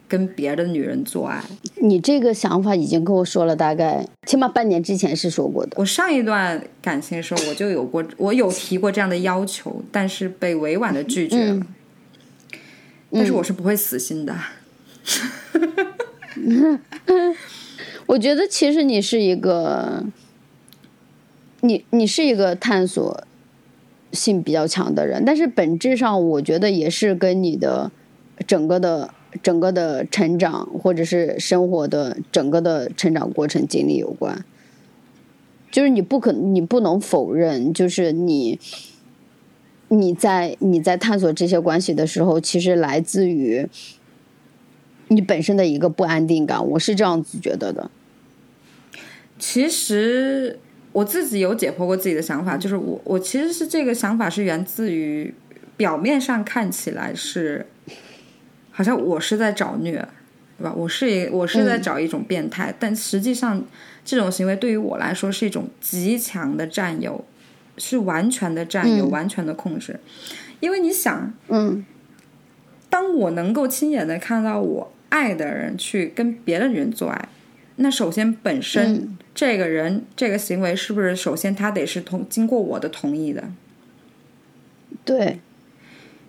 跟别的女人做爱。你这个想法已经跟我说了，大概起码半年之前是说过的。我上一段感情的时候，我就有过，我有提过这样的要求，但是被委婉的拒绝了。但是我是不会死心的。我觉得其实你是一个，你你是一个探索性比较强的人，但是本质上我觉得也是跟你的整个的整个的成长或者是生活的整个的成长过程经历有关。就是你不可，你不能否认，就是你你在你在探索这些关系的时候，其实来自于你本身的一个不安定感。我是这样子觉得的。其实我自己有解剖过自己的想法，就是我我其实是这个想法是源自于表面上看起来是，好像我是在找虐，对吧？我是一我是在找一种变态，但实际上这种行为对于我来说是一种极强的占有，是完全的占有，完全的控制。因为你想，嗯。当我能够亲眼的看到我爱的人去跟别的人做爱，那首先本身、嗯这个人这个行为是不是首先他得是同经过我的同意的？对，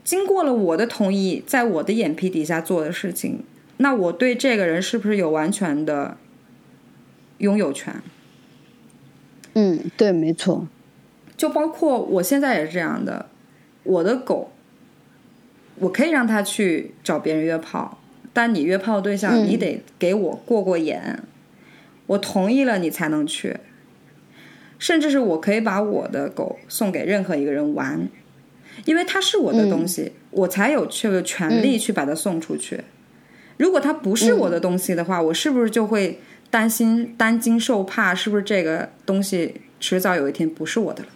经过了我的同意，在我的眼皮底下做的事情，那我对这个人是不是有完全的拥有权？嗯，对，没错，就包括我现在也是这样的，我的狗，我可以让他去找别人约炮，但你约炮对象，嗯你得给我过过眼，我同意了你才能去。甚至是我可以把我的狗送给任何一个人玩，因为它是我的东西，我才有这个权利去把它送出去。如果它不是我的东西的话，我是不是就会担心担惊受怕？是不是这个东西迟早有一天不是我的了？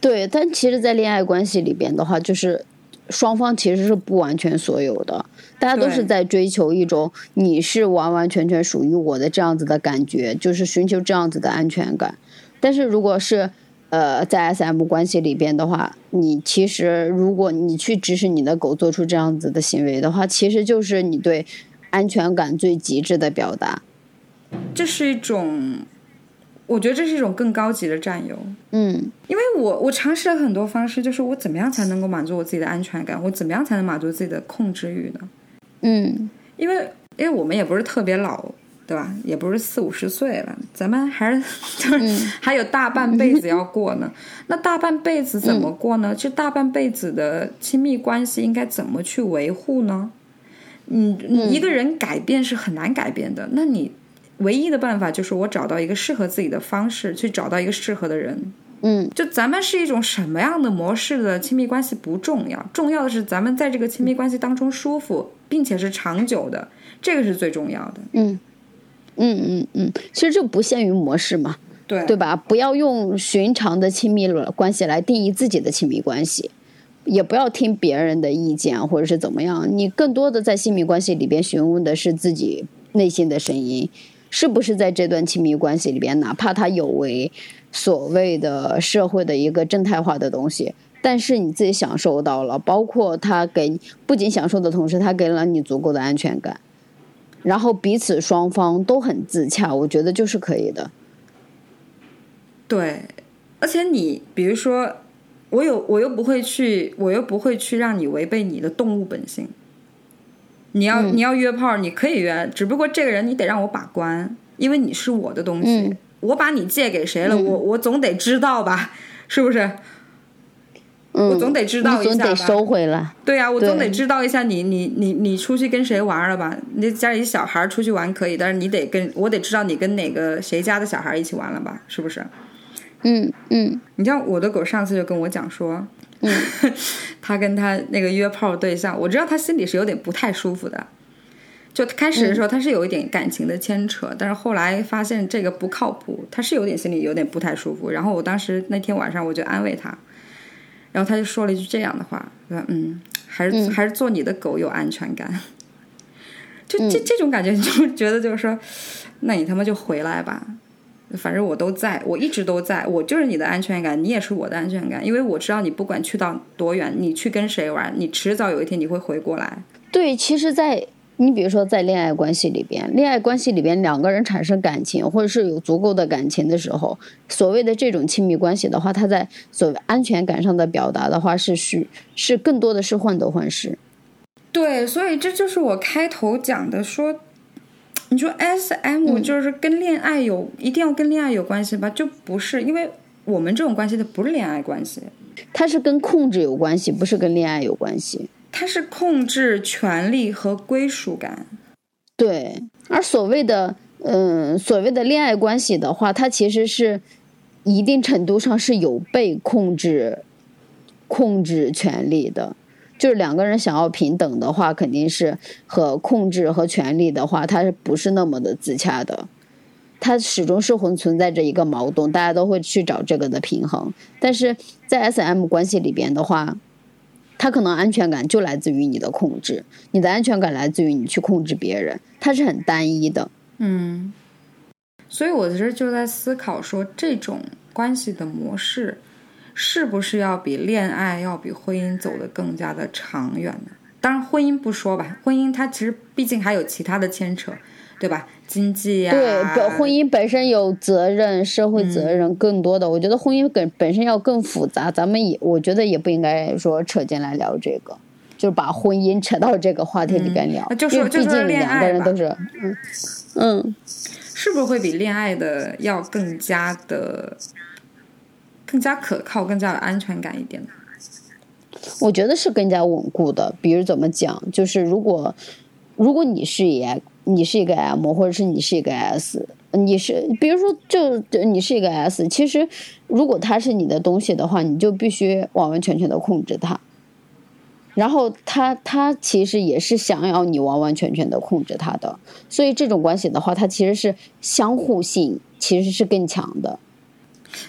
对。但其实，在恋爱关系里边的话，就是双方其实是不完全所有的，大家都是在追求一种你是完完全全属于我的这样子的感觉，就是寻求这样子的安全感。但是如果是呃在 SM 关系里边的话，你其实如果你去指使你的狗做出这样子的行为的话，其实就是你对安全感最极致的表达。这是一种，我觉得这是一种更高级的占有。嗯因为我我尝试了很多方式，就是我怎么样才能够满足我自己的安全感，我怎么样才能满足自己的控制欲呢？嗯因为因为我们也不是特别老，对吧？也不是四五十岁了，咱们还是就是还有大半辈子要过呢。那大半辈子怎么过呢？这大半辈子的亲密关系应该怎么去维护呢？嗯，你一个人改变是很难改变的，那你唯一的办法就是我找到一个适合自己的方式，去找到一个适合的人。嗯就咱们是一种什么样的模式的亲密关系不重要，重要的是咱们在这个亲密关系当中舒服，并且是长久的，这个是最重要的。嗯嗯嗯嗯，其实就不限于模式嘛。对对吧？不要用寻常的亲密关系来定义自己的亲密关系，也不要听别人的意见或者是怎么样。你更多的在亲密关系里边询问的是自己内心的声音，是不是在这段亲密关系里边，哪怕他有违所谓的社会的一个正态化的东西，但是你自己享受到了，包括他给不仅享受的同时，他给了你足够的安全感，然后彼此双方都很自洽，我觉得就是可以的。对，而且你比如说，我有我又不会去，我又不会去让你违背你的动物本性。你要、嗯你要约炮，你可以约，只不过这个人你得让我把关，因为你是我的东西，嗯我把你借给谁了，我我总得知道吧，是不是？嗯，我总得知道一下吧得收回来。对呀、我总得知道一下你你你你出去跟谁玩了吧？你家里小孩出去玩可以，但是你得跟我得知道你跟哪个谁家的小孩一起玩了吧？是不是？嗯嗯你像我的狗上次就跟我讲说，嗯，他跟他那个约炮对象，我知道他心里是有点不太舒服的。就开始的时候，他是有一点感情的牵扯，但是后来发现这个不靠谱，他是有点心里有点不太舒服。然后我当时那天晚上我就安慰他，然后他就说了一句这样的话，说嗯，还是、还是做你的狗有安全感。就这这种感觉，就觉得就是说，那你他妈就回来吧，反正我都在，我一直都在，我就是你的安全感，你也是我的安全感，因为我知道你不管去到多远，你去跟谁玩，你迟早有一天你会回过来。对，其实在，你比如说在恋爱关系里边，恋爱关系里边两个人产生感情，或者是有足够的感情的时候，所谓的这种亲密关系的话，它在所谓安全感上的表达的话，是是是更多的是患得患失。对，所以这就是我开头讲的，说，你说 S M 就是跟恋爱有、一定要跟恋爱有关系吧？就不是，因为我们这种关系的不是恋爱关系，它是跟控制有关系，不是跟恋爱有关系。它是控制、权力和归属感。对，而所谓的嗯，所谓的恋爱关系的话，它其实是一定程度上是有被控制、控制权利的。就是两个人想要平等的话，肯定是和控制和权利的话，它是不是那么的自洽的？它始终是会存在着一个矛盾，大家都会去找这个的平衡。但是在 S M 关系里边的话，它可能安全感就来自于你的控制，你的安全感来自于你去控制别人，它是很单一的。嗯，所以我其实就在思考说，这种关系的模式是不是要比恋爱、要比婚姻走得更加的长远呢？当然，婚姻不说吧，婚姻它其实毕竟还有其他的牵扯，对吧？经济呀、对，本婚姻本身有责任，社会责任更多的，我觉得婚姻本本身要更复杂。咱们也我觉得也不应该说扯进来聊这个，就是把婚姻扯到这个话题里边聊，嗯就说因为毕竟两个人都是，嗯嗯，是不是会比恋爱的要更加的、更加可靠、更加有安全感一点的？我觉得是更加稳固的。比如怎么讲，就是如果如果你是一你是一个 M，或者是你是一个 S，你是比如说就就你是一个 S，其实如果它是你的东西的话，你就必须完完全全的控制它。然后他他其实也是想要你完完全全的控制他的，所以这种关系的话，它其实是相互性其实是更强的。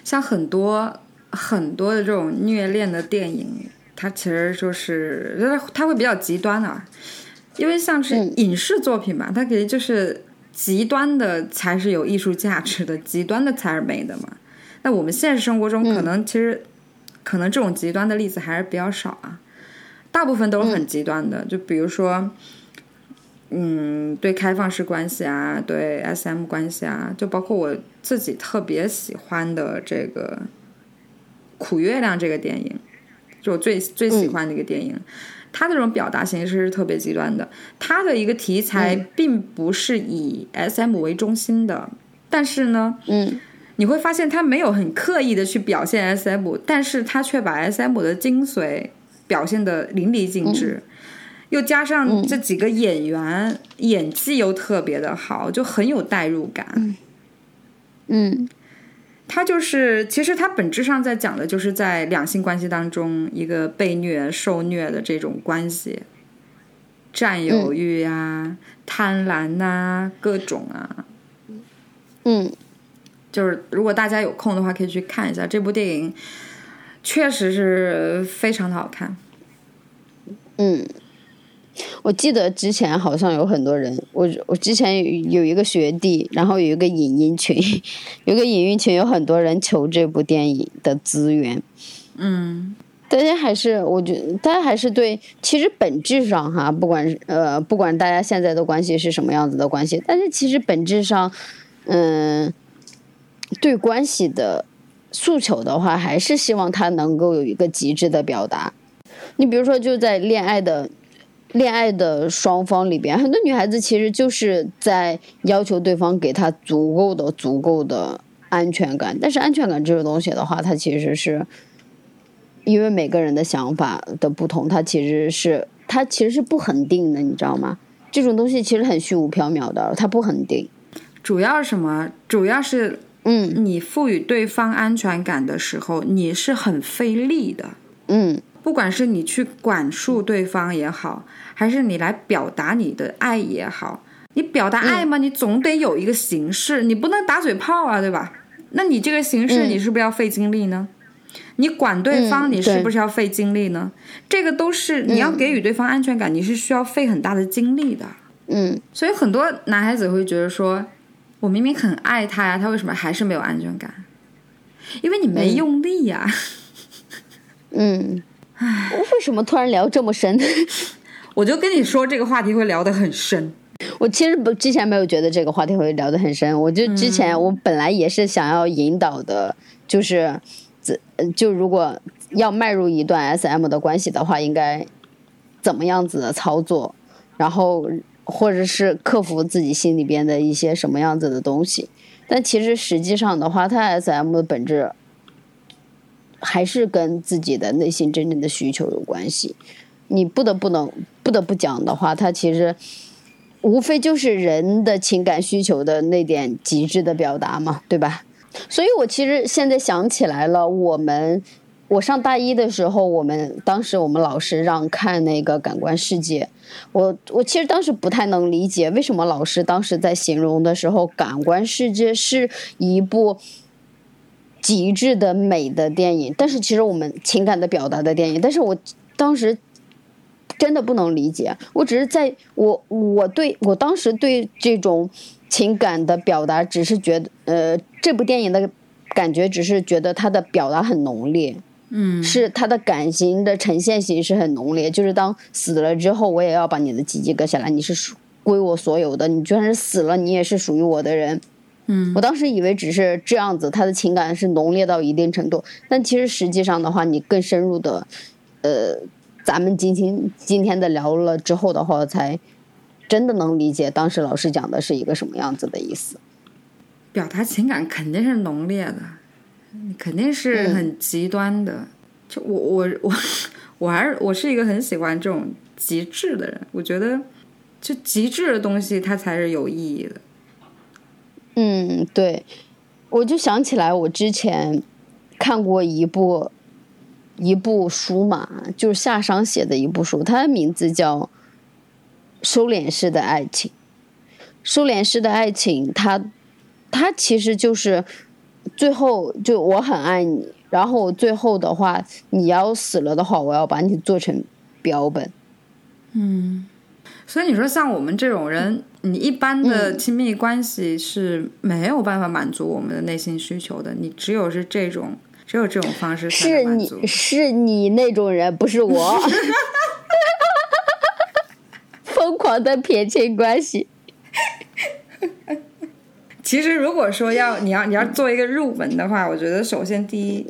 像很多很多的这种虐恋的电影，它其实就是它它会比较极端啊，因为像是嗯影视作品嘛，它肯定就是极端的才是有艺术价值的，极端的才是美的嘛。那我们现实生活中可能其实、可能这种极端的例子还是比较少啊，大部分都是很极端的，就比如说。嗯，对开放式关系啊，对 SM 关系啊，就包括我自己特别喜欢的这个《苦月亮》这个电影，就我最最喜欢的一个电影。它的这种表达形式是特别极端的，它的一个题材并不是以 SM 为中心的，但是呢，嗯你会发现它没有很刻意的去表现 SM，但是它却把 SM 的精髓表现的淋漓尽致。又加上这几个演员、演技又特别的好，就很有代入感。嗯。他就是，其实他本质上在讲的就是在两性关系当中一个被虐、受虐的这种关系，占有欲呀、贪婪呐、各种啊。嗯。就是如果大家有空的话，可以去看一下这部电影，确实是非常的好看。嗯，我记得之前好像有很多人，我我之前有有一个学弟，然后有一个影音群，有个影音群有很多人求这部电影的资源。嗯大家还是，我觉得大家还是对，其实本质上哈，不管是呃，不管大家现在的关系是什么样子的关系，但是其实本质上，嗯，对关系的诉求的话，还是希望他能够有一个极致的表达。你比如说，就在恋爱的恋爱的双方里边，很多女孩子其实就是在要求对方给她足够的、足够的安全感。但是安全感这个东西的话，它其实是因为每个人的想法的不同，它其实是它其实是不恒定的，你知道吗？这种东西其实很虚无缥缈的，它不恒定。主要是什么？主要是嗯你赋予对方安全感的时候，你是很费力的。嗯不管是你去管束对方也好，还是你来表达你的爱也好，你表达爱嘛，你总得有一个形式，你不能打嘴炮啊，对吧？那你这个形式，嗯你是不是要费精力呢？你管对方，嗯你是不是要费精力呢？这个都是你要给予对方安全感，你是需要费很大的精力的。嗯所以很多男孩子会觉得说，我明明很爱他呀，他为什么还是没有安全感？因为你没用力呀。嗯。为什么突然聊这么深？我就跟你说，这个话题会聊得很深。我其实不之前没有觉得这个话题会聊得很深，我就之前我本来也是想要引导的，就是，怎就如果要迈入一段 SM 的关系的话，应该怎么样子的操作，然后或者是克服自己心里边的一些什么样子的东西。但其实实际上的话，它 SM 的本质还是跟自己的内心真正的需求有关系。你不得不能不得不讲的话，它其实。无非就是人的情感需求的那点极致的表达嘛，对吧？所以我其实现在想起来了，我们我上大一的时候，我们当时我们老师让看那个《感官世界》，我我其实当时不太能理解为什么老师当时在形容的时候，《感官世界》是一部极致的美的电影，但是其实我们情感的表达的电影，但是我当时。真的不能理解，我只是在我我对我当时对这种情感的表达，只是觉得呃，这部电影的感觉只是觉得它的表达很浓烈，嗯，是它的感情的呈现形式很浓烈，就是当死了之后，我也要把你的鸡鸡割下来，你是属归我所有的，你就算是死了，你也是属于我的人。嗯，我当时以为只是这样子，他的情感是浓烈到一定程度，但其实实际上的话，你更深入的，呃。咱们今天今天的聊了之后的话，才真的能理解当时老师讲的是一个什么样子的意思。表达情感肯定是浓烈的，肯定是很极端的。就我我我我还是我是一个很喜欢这种极致的人，我觉得就极致的东西它才是有意义的。嗯，对，我就想起来我之前看过一部。一部书嘛，就是夏商写的一部书，它的名字叫《收敛式的爱情》。收敛式的爱情，它它其实就是最后就我很爱你，然后最后的话，你要死了的话，我要把你做成标本。嗯，所以你说像我们这种人，你一般的亲密关系是没有办法满足我们的内心需求的，你只有是这种。只有这种方式才是能满足。你是你那种人，不是我。疯狂的撇清关系。其实，如果说要你要你要做一个入门的话，我觉得首先第一，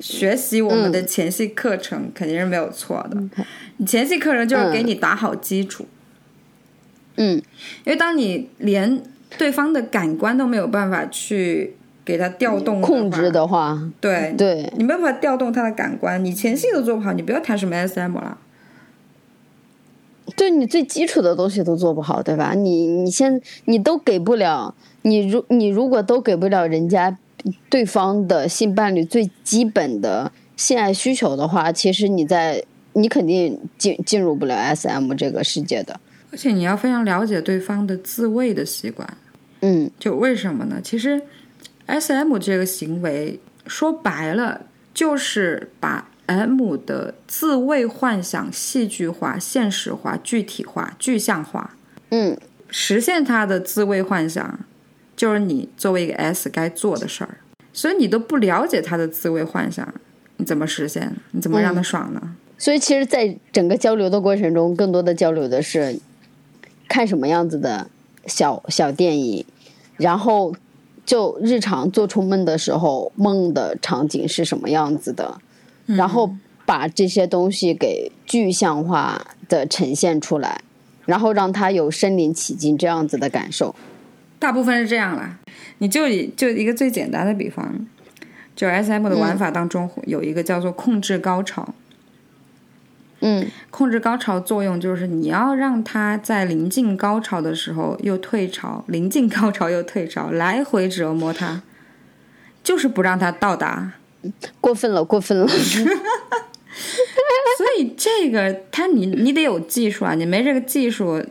学习我们的前戏课程肯定是没有错的。你前戏课程就是给你打好基础。嗯，因为当你连对方的感官都没有办法去。给他调动控制的话，对对，你没有办法调动他的感官，你前戏都做不好，你不要谈什么 SM 了。对你最基础的东西都做不好，对吧？你你先你都给不了，你如你如果都给不了人家对方的性伴侣最基本的性爱需求的话，其实你在你肯定进进入不了 SM 这个世界的。而且你要非常了解对方的自慰的习惯。嗯，就为什么呢？其实。S.M. 这个行为说白了就是把 M 的自慰幻想戏剧化、现实化、具体化、具象化。嗯，实现他的自慰幻想，就是你作为一个 S 该做的事儿。所以你都不了解他的自慰幻想，你怎么实现？你怎么让他爽呢？嗯、所以其实，在整个交流的过程中，更多的交流的是看什么样子的小小电影，然后。就日常做出梦的时候，梦的场景是什么样子的，嗯、然后把这些东西给具象化、的呈现出来，然后让他有身临其境这样子的感受。大部分是这样啦。你就以就一个最简单的比方，就 S M 的玩法当中有一个叫做控制高潮。嗯控制高潮作用就是你要让他在临近高潮的时候又退潮，临近高潮又退潮，来回折磨他，就是不让他到达。过分了，过分了。所以这个他你你得有技术啊，你没这个技术，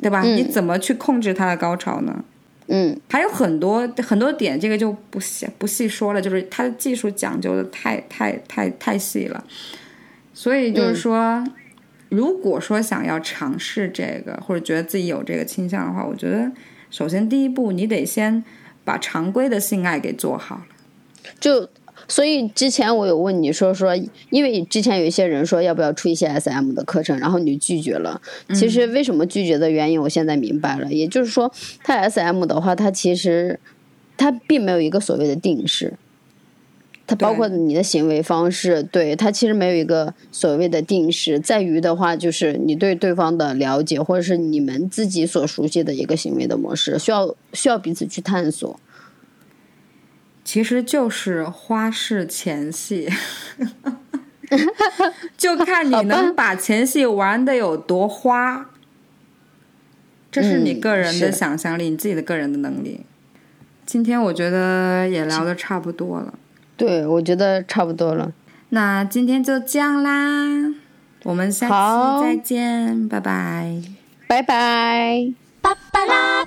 对吧？你怎么去控制他的高潮呢？嗯还有很多很多点，这个就不细不细说了，就是它的技术讲究的太太太太细了。所以就是说，如果说想要尝试这个，或者觉得自己有这个倾向的话，我觉得首先第一步你得先把常规的性爱给做好了。就所以之前我有问你说说，因为之前有一些人说要不要出一些 SM 的课程，然后你拒绝了。其实为什么拒绝的原因，我现在明白了。也就是说，它 SM 的话，它其实它并没有一个所谓的定式。它包括你的行为方式，对它其实没有一个所谓的定式，在于的话就是你对对方的了解，或者是你们自己所熟悉的一个行为的模式，需要需要彼此去探索。其实就是花式前戏，就看你能把前戏玩的有多花，这是你嗯个人的想象力，你自己的个人的能力。今天我觉得也聊的差不多了，对，我觉得差不多了。那今天就这样啦，我们下期再见，拜拜。拜拜。巴巴拉